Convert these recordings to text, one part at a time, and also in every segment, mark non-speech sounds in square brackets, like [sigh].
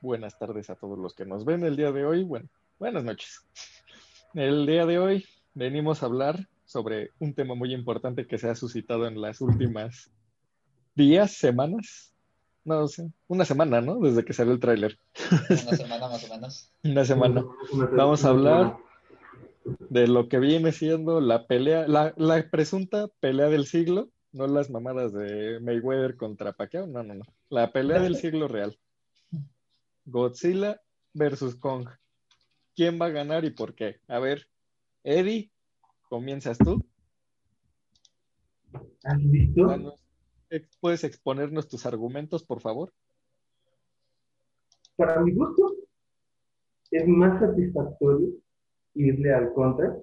buenas tardes a todos los que nos ven el día de hoy. Bueno, buenas noches. El día de hoy venimos a hablar sobre un tema muy importante que se ha suscitado en las últimas días, semanas, no sé, una semana, ¿no? Desde que salió el tráiler. Una semana más o menos. [laughs] Una semana. Vamos a hablar de lo que viene siendo la pelea, la, la presunta pelea del siglo, no las mamadas de Mayweather contra Pacquiao, no, no, no. La pelea del siglo real. Godzilla versus Kong. ¿Quién va a ganar y por qué? A ver, Eddie, comienzas tú. Danos- ex- ¿Puedes exponernos tus argumentos, por favor? Para mi gusto, es más satisfactorio irle al contra,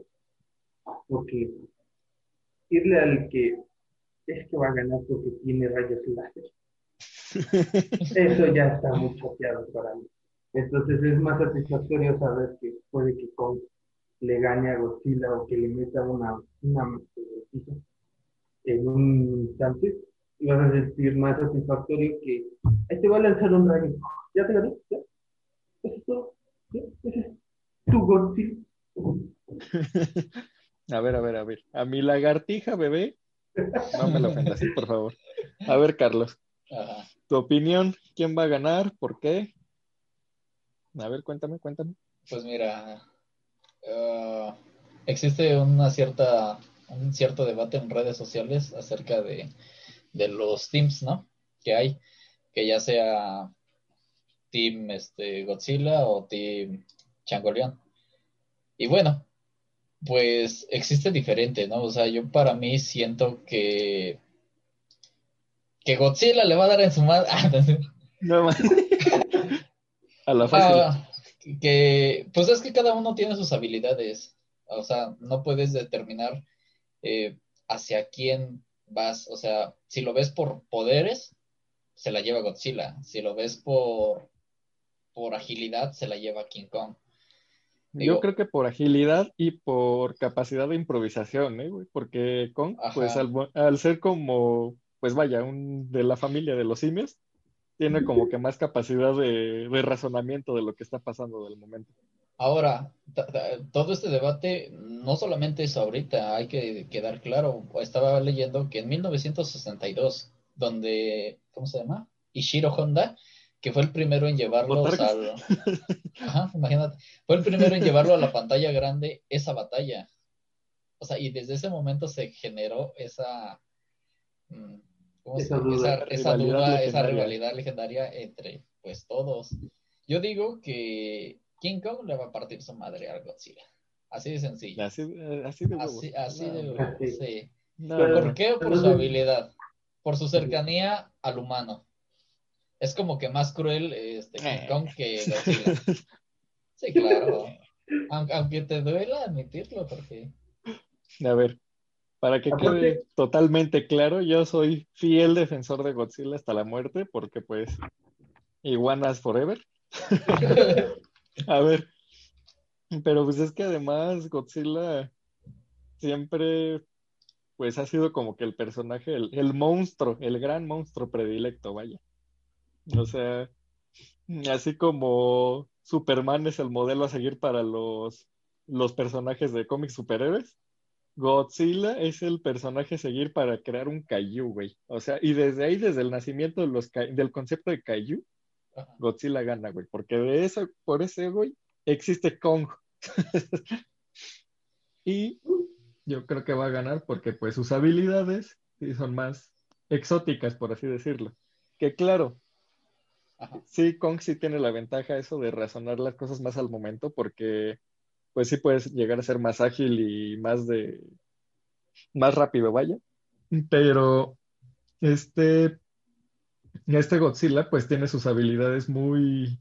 porque irle al que es que va a ganar porque tiene rayos láser. Eso ya [laughs] está muy choqueado para mí. Entonces es más satisfactorio saber que puede que Kong le gane a Godzilla o que le meta una, una en un instante. Y vas a sentir más satisfactorio que ahí te va a lanzar un rayo. ¿Ya te gané? ¿Ya? ¿Eso es todo? ¿Ya? ¿Ese es tu Godzilla? [laughs] A ver, a ver, a ver. A mi lagartija, bebé, no me la ofendas, por favor. A ver, Carlos, Ajá. Tu opinión, ¿quién va a ganar? ¿Por qué? A ver, cuéntame, cuéntame. Pues mira, ah, existe una cierta, un cierto debate en redes sociales acerca de, de los teams, ¿no? Que hay, que ya sea Team este, Godzilla o Team Changoleón. Y bueno, pues existe diferente, ¿no? O sea, yo para mí siento que que Godzilla le va a dar en su madre. [laughs] No más. A la fácil. Ah, que, pues es que cada uno tiene sus habilidades. O sea, no puedes determinar eh, hacia quién vas. O sea, si lo ves por poderes, se la lleva Godzilla. Si lo ves por, por agilidad, se la lleva King Kong. Yo creo que por agilidad y por capacidad de improvisación, ¿eh, güey? Porque Kong, Ajá. pues al, al ser como, pues vaya, un de la familia de los simios, tiene como que más capacidad de, de razonamiento de lo que está pasando del momento. Ahora, todo este debate no solamente es ahorita, hay que quedar claro. Estaba leyendo que en 1962, donde, ¿cómo se llama? Ishiro Honda, que fue el primero en llevarlos al... [laughs] Ajá, imagínate, fue el primero en llevarlo a la pantalla grande esa batalla. O sea, y desde ese momento se generó esa... mm, ¿cómo se Esa duda. Esa, esa Rivalidad duda, esa legendaria. rivalidad legendaria entre, pues, todos. Yo digo que King Kong le va a partir su madre a Godzilla. Así de sencillo. Así, eh, así de huevos. Así, así de Así. sí. no, ¿Por no. qué? Por su habilidad, por su cercanía al humano. Es como que más cruel este King Eh. Kong que Godzilla. Sí, claro. [laughs] Aunque, aunque te duela admitirlo, porque A ver, para que Aparte- quede totalmente claro, yo soy fiel defensor de Godzilla hasta la muerte, porque pues, iguanas forever. [laughs] A ver, pero pues es que además Godzilla siempre pues ha sido como que el personaje, el, el monstruo, el gran monstruo predilecto, vaya. O sea, así como Superman es el modelo a seguir para los, los personajes de cómics superhéroes, Godzilla es el personaje a seguir para crear un kaiju, güey. O sea, y desde ahí, desde el nacimiento de los, kai- del concepto de kaiju, Ajá. Godzilla gana, güey, porque de eso, por ese, güey, existe Kong. [laughs] y yo creo que va a ganar porque pues sus habilidades sí son más exóticas, por así decirlo. Que claro, Ajá. sí, Kong sí tiene la ventaja eso de razonar las cosas más al momento porque pues sí puedes llegar a ser más ágil y más de, más rápido, vaya. Pero este, este Godzilla pues tiene sus habilidades muy,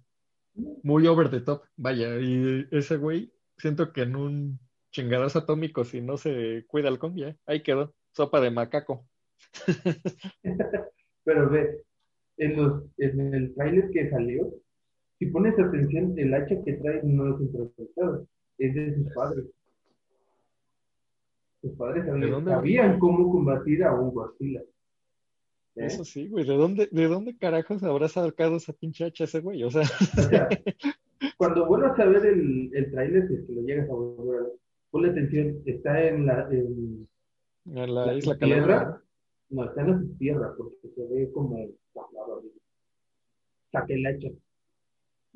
muy over the top, vaya, y ese güey, siento que en un chingadazo atómico, si no se cuida el Kong, ya, ahí quedó, sopa de macaco. [laughs] Pero ve, en, los, en el trailer que salió, si pones atención, el hacha que trae no es improvisado, es de sus padres. Sus padres ¿De sabían, cómo combatir a un Godzilla. ¿eh? Eso sí, güey. ¿De dónde, ¿De dónde carajos habrá sacado esa pinche hacha ese güey? O sea, O [laughs] sea, cuando vuelvas a ver el, el tráiler, si es que lo llegas a volver a ver, ponle atención, está en la, en en la la isla tierra, no, está en la tierra, porque se ve como saca el hacha.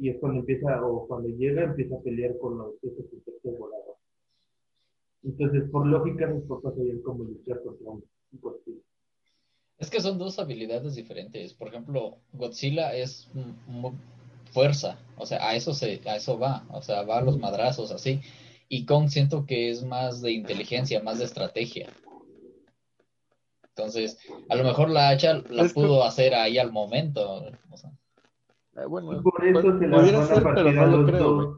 Y es cuando empieza, o cuando llega, empieza a pelear con los esos insectos voladores. Entonces, por lógica, sus papás sabían cómo luchar contra un un Godzilla. Es que son dos habilidades diferentes. Por ejemplo, Godzilla es fuerza, o sea, a eso se, a eso va, o sea, va a los madrazos así. Y Kong siento que es más de inteligencia, más de estrategia. Entonces, a lo mejor la hacha la Es que- pudo hacer ahí al momento. o sea. Bueno, Y por eso pu- se la pudiera van a ser, pero no lo creo, güey.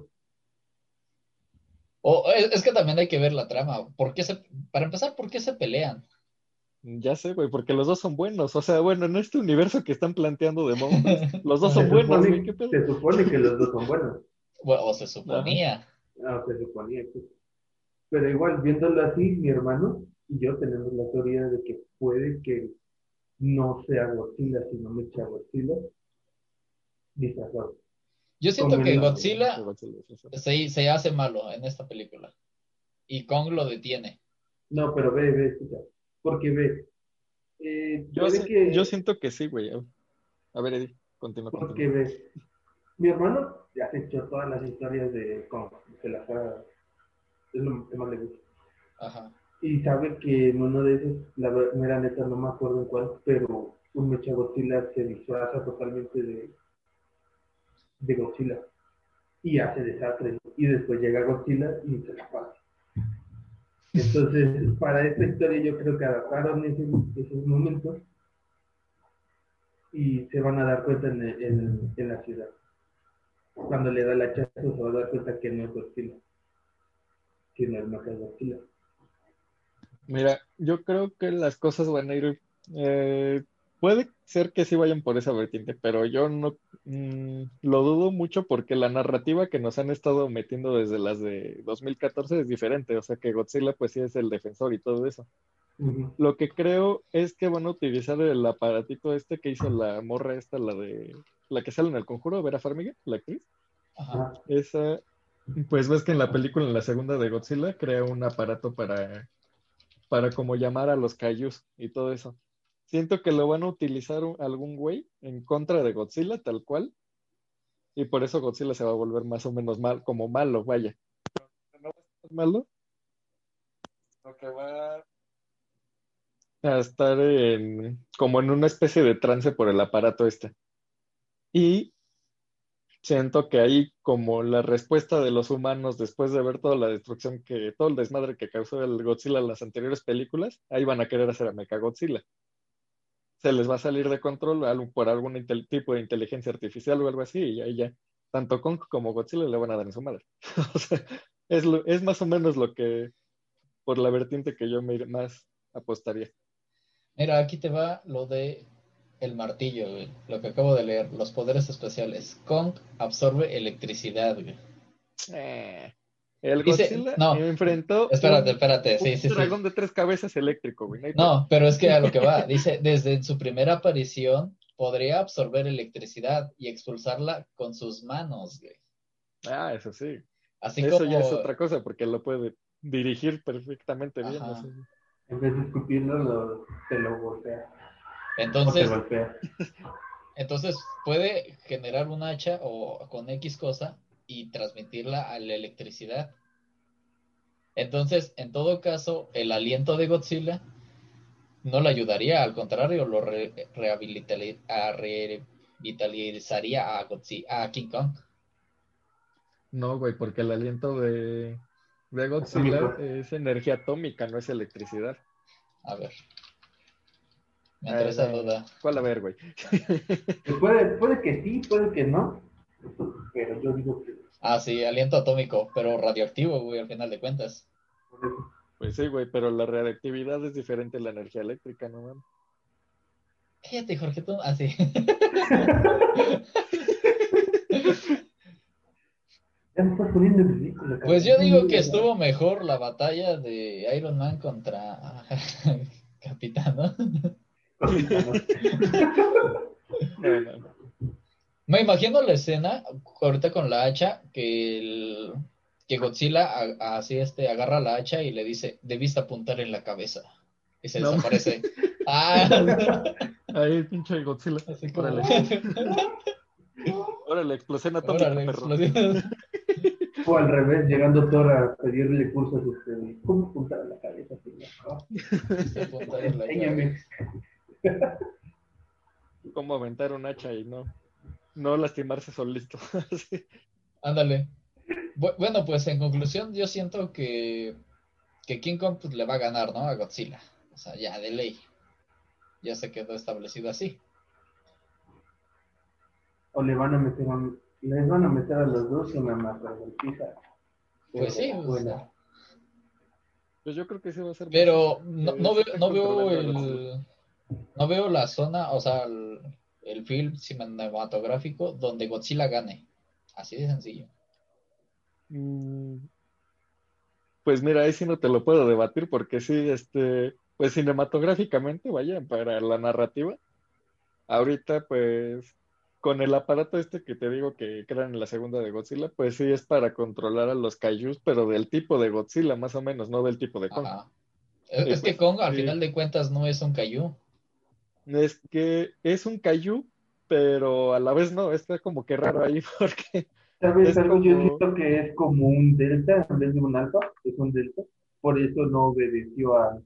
O es, es que también hay que ver la trama. ¿Por qué se, para empezar, ¿por qué se pelean? Ya sé, güey, porque los dos son buenos. O sea, bueno, en este universo que están planteando de Monsters, [laughs] los dos Se son buenos, supone, güey, qué pedo. se supone que los dos son buenos. Bueno, o se suponía. Ah, se suponía que. Pero igual, viéndolo así, mi hermano y yo tenemos la teoría de que puede que no sea Godzilla, sino Mecha Godzilla disfrazado. Yo siento que Godzilla se, se hace malo en esta película. Y Kong lo detiene. No, pero ve, ve, escucha. Porque ve. eh, Yo, puede si- que, yo siento que sí, güey. A ver, Eddie, continúa, porque continúa. ve. Mi hermano ya se echó todas las historias de Kong, se las ha. Es lo que más le gusta. Ajá. Y sabe que en uno de esos, la mera neta, no me acuerdo en cuál, pero un Mecha Godzilla se disfraza totalmente de, de Godzilla y hace desastre. Y después llega Godzilla y se la pasa. Entonces, para esta historia yo creo que adaptaron esos momentos y se van a dar cuenta en, en- la ciudad. Cuando le da el hachazo se va a dar cuenta que no es Godzilla, que no es Mecha Godzilla. Mira, yo creo que las cosas van a ir. eh, puede ser que sí vayan por esa vertiente, pero yo no mm, lo dudo mucho porque la narrativa que nos han estado metiendo desde las de 2014 es diferente. O sea que Godzilla, pues sí es el defensor y todo eso. Lo que creo es que van a utilizar el aparatito este que hizo la morra esta, la de la que sale en el conjuro, Vera Farmiga, la actriz. Ajá. Esa, pues ves que en la película, en la segunda de Godzilla, crea un aparato para, para como llamar a los kaijus y todo eso. Siento que lo van a utilizar algún güey en contra de Godzilla, tal cual. Y por eso Godzilla se va a volver más o menos mal, como malo, vaya. No va a estar malo. Lo que va a estar en, como en una especie de trance por el aparato este. Y siento que ahí como la respuesta de los humanos después de ver toda la destrucción que, todo el desmadre que causó el Godzilla en las anteriores películas, ahí van a querer hacer a Mechagodzilla. Se les va a salir de control por algún tipo de inteligencia artificial o algo así, y ahí ya, tanto Kong como Godzilla le van a dar en su madre. [laughs] O sea, es, lo- es más o menos lo que, por la vertiente que yo me más apostaría. Mira, aquí te va lo de el martillo, güey. Lo que acabo de leer, los poderes especiales. Kong absorbe electricidad, güey. Eh, el Dice- Godzilla no, enfrentó Espérate, un- espérate, sí, un sí, sí. dragón de tres cabezas eléctrico, güey. no pero es que a lo que va, [laughs] dice, desde su primera aparición podría absorber electricidad y expulsarla con sus manos, güey. Ah, eso sí. Así Eso como... ya es otra cosa, porque lo puede dirigir perfectamente bien. Ajá. En vez de escupirlo, lo, te lo golpea. Entonces, golpea. [laughs] entonces puede generar un hacha o con X cosa y transmitirla a la electricidad. Entonces, en todo caso, el aliento de Godzilla no le ayudaría, al contrario, lo re- revitalizaría a, Godzilla, a King Kong. No, güey, porque el aliento de, de Godzilla es energía atómica, no es electricidad. A ver. Me entró esa no. eh, duda. ¿Cuál a ver, güey? Pues Puede, puede que sí, puede que no. Pero yo digo que Ah, sí, aliento atómico, pero radioactivo, güey, al final de cuentas. Pues sí, güey, pero la reactividad es diferente a la energía eléctrica, ¿no? mames? Cállate, Jorge, tú. Ah, sí. [laughs] Ya me estás poniendo en ridículo. Pues yo digo que estuvo mejor la batalla de Iron Man contra [laughs] Capitán, [laughs] ¿no? No, no. Me imagino la escena ahorita con la hacha que el, que Godzilla a- así este agarra la hacha y le dice, debiste apuntar en la cabeza. Y se No. desaparece. [laughs] Ah, Ahí, pinche Godzilla. así como... Órale, [laughs] órale, explosión atómica, Órale, perro. explosión. O al revés, llegando Thor a pedirle cursos, este, ¿cómo apuntar a la cabeza? señor? [laughs] Debiste apuntar en la enséñame. cabeza. Cómo aventar un hacha y no, no lastimarse solito. [laughs] Sí. Ándale. Bu- Bueno, pues en conclusión, yo siento que, que King Kong pues, le va a ganar, ¿no? A Godzilla. O sea, ya de ley. Ya se quedó establecido así. O le van a meter a, les van a meter a los dos una marragolpiza. Pues sí, o Buena. sea, Pues yo creo que sí va a ser. pero no, eh, no veo, no veo el, no veo la zona, o sea, el, el film cinematográfico donde Godzilla gane. Así de sencillo. Mm, Pues mira, ahí sí no te lo puedo debatir porque sí, este, pues cinematográficamente, vaya, para la narrativa, ahorita pues con el aparato este que te digo que crean en la segunda de Godzilla, pues sí es para controlar a los kaijus, pero del tipo de Godzilla más o menos, no del tipo de Kong. Ajá. Es, que pues, Kong, al sí. final de cuentas, no es un Kaiju. Es que es un kaiju, pero a la vez no, está como que raro ahí [laughs] porque ¿Sabes Es algo? Yo como- siento que es como un delta en vez de un alfa, es un delta. Por eso no obedeció a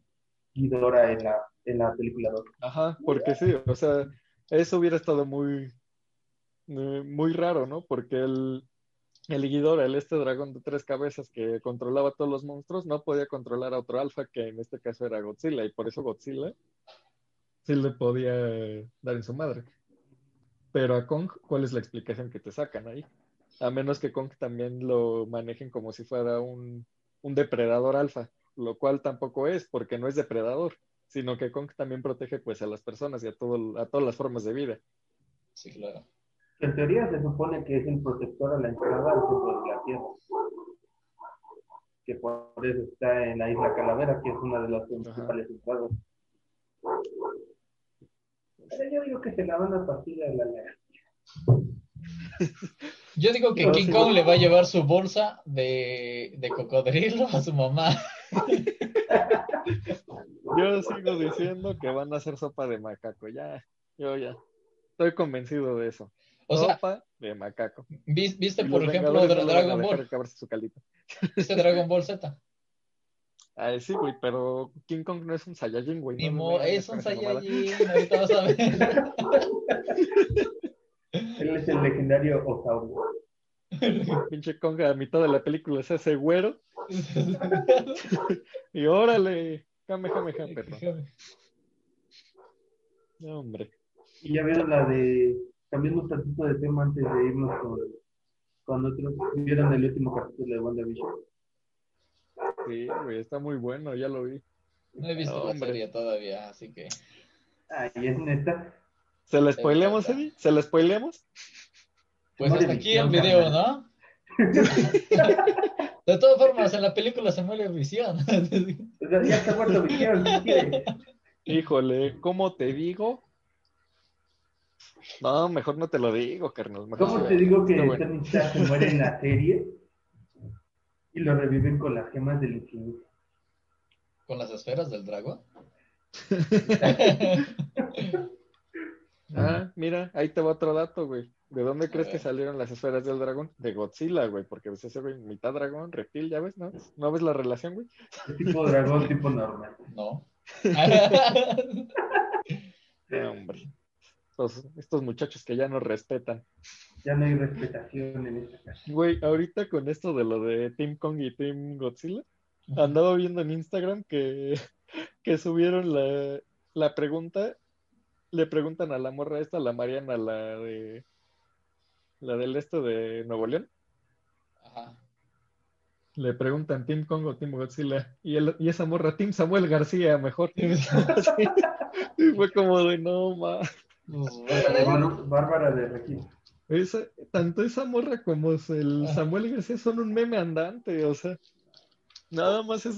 Ghidorah en la, en la película 2. Ajá, porque sí, o sea, eso hubiera estado muy, eh, muy raro, ¿no? Porque el, el Ghidorah, el este dragón de tres cabezas que controlaba a todos los monstruos, no podía controlar a otro alfa, que en este caso era Godzilla, y por eso Godzilla sí le podía dar en su madre. Pero a Kong, ¿cuál es la explicación que te sacan ahí? A menos que Kong también lo manejen como si fuera un, un depredador alfa, lo cual tampoco es, porque no es depredador, sino que Kong también protege pues a las personas y a todo, a todas las formas de vida. Sí, claro. En teoría se supone que es el protector a la entrada al centro de la Tierra. Que por eso está en la isla Calavera, que es una de las principales entradas. Pero yo digo que se la van a partir a la galaxia. Yo digo que No, King sí, Kong no. le va a llevar su bolsa de, de cocodrilo a su mamá. [laughs] Yo sigo diciendo que van a hacer sopa de macaco, ya, yo ya, estoy convencido de eso. O sea, sopa de macaco. ¿vis- ¿viste Y por ejemplo Dragon Ball? su. ¿Viste Dragon Ball Z? Ay, sí, güey, pero King Kong no es un Saiyajin, güey. Ni no mo- es un. Saiyajin, ahorita vas a ver. [laughs] Él es el legendario Osaurio. [laughs] Pinche Kong a mitad de la película es ese güero. [laughs] Y órale, Kamehameha, perro. No, hombre. Y ya vieron la de. Cambiando un tantito de tema antes de irnos con, con otros. ¿Vieron el último capítulo de WandaVision? Sí, güey, está muy bueno, ya lo vi. No he visto No, la hombre. serie todavía, así que. Ay, es neta. ¿Se la spoileamos. Eddie? ¿Se la spoileamos? Pues hasta aquí el video. ¿no? [laughs] De todas formas, en la película se muere Visión. Ya está muerto Visión. Híjole, ¿cómo te digo? No, mejor no te lo digo, carnal. mejor ¿Cómo te digo que bueno. Se muere en la serie y lo reviven con las gemas del infinito? ¿Con las esferas del dragón? [laughs] Ah, mira, ahí te va otro dato, güey. ¿De dónde crees que salieron las esferas del dragón? De Godzilla, güey, porque pues ese güey, mitad dragón, reptil, ¿ya ves? ¿No? ¿No ves la relación, güey? Tipo dragón, tipo normal. No. [laughs] [laughs] No, hombre. Estos, estos muchachos que ya nos respetan. Ya no hay respetación en esta casa. Güey, ahorita con esto de lo de Team Kong y Team Godzilla, andaba viendo en Instagram que, [laughs] que subieron la, la pregunta, le preguntan a la morra esta, a la Mariana, la de la del este de Nuevo León, Ajá. le preguntan Team Kong o Team Godzilla, y, el- y esa morra, Team Samuel García, mejor. [laughs] Y fue como de no ma. De Bárbara de Regina. Esa, tanto esa morra como el Ah. Samuel García son un meme andante, o sea, nada más es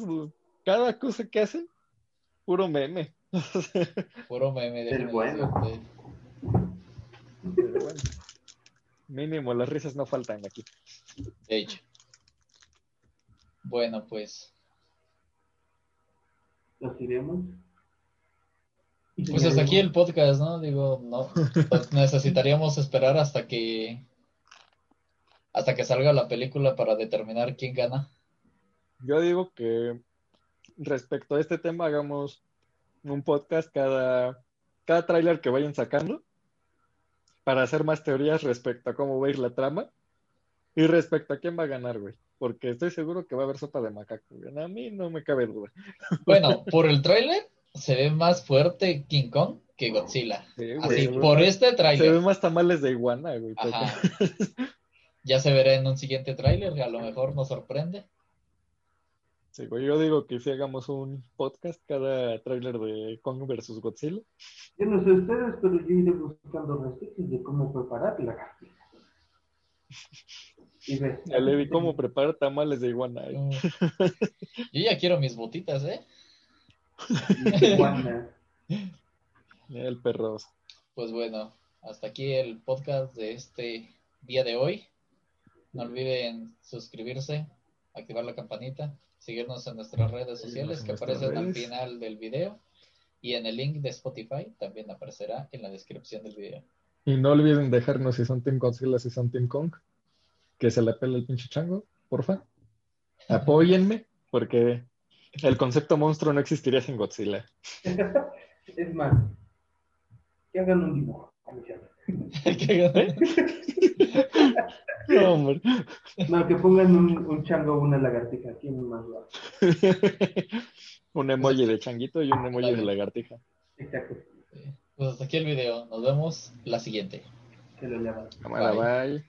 cada cosa que hacen, puro meme. [laughs] Puro meme. El déjenme bueno. Pero bueno, mínimo, las risas no faltan aquí. De hecho. Bueno, pues. Los iremos. Pues hasta aquí el podcast, ¿no? Digo, no. pues [laughs] necesitaríamos esperar hasta que. Hasta que salga la película para determinar quién gana. Yo digo que respecto a este tema hagamos un podcast cada, cada tráiler que vayan sacando para hacer más teorías respecto a cómo va a ir la trama y respecto a quién va a ganar, güey. Porque estoy seguro que va a haber sopa de macaco, güey. A mí no me cabe duda. Bueno, por el tráiler se ve más fuerte King Kong que Godzilla. Sí, güey, Así, se ve por este Se ven tráiler. más tamales de iguana, güey. Ajá. [laughs] Ya se verá en un siguiente tráiler, que a lo mejor nos sorprende. Sí, güey, yo digo que si hagamos un podcast cada tráiler de Kong versus Godzilla. Yo no sé ustedes, pero yo iré buscando recetas de cómo preparar la carne. Ya le vi cómo preparar tamales de iguana. eh. Mm. Yo ya quiero mis botitas, ¿eh? El perro. Pues bueno, hasta aquí el podcast de este día de hoy. No olviden suscribirse, activar la campanita, seguirnos en nuestras redes sociales que aparecen al final del video y en el link de Spotify también aparecerá en la descripción del video. Y no olviden dejarnos si son Team Godzilla, si son Team Kong. Que se la pele el pinche chango, porfa. [laughs] Apóyenme, porque el concepto monstruo no existiría sin Godzilla. [laughs] Es más, que hagan un dibujo. [laughs] [laughs] No, hombre. No, que pongan un, un chango o una lagartija. ¿Quién más va? un emoji de changuito y un emoji de lagartija. Exacto. Pues hasta aquí el video, nos vemos la siguiente. Que lo llaman. Cámara, bye.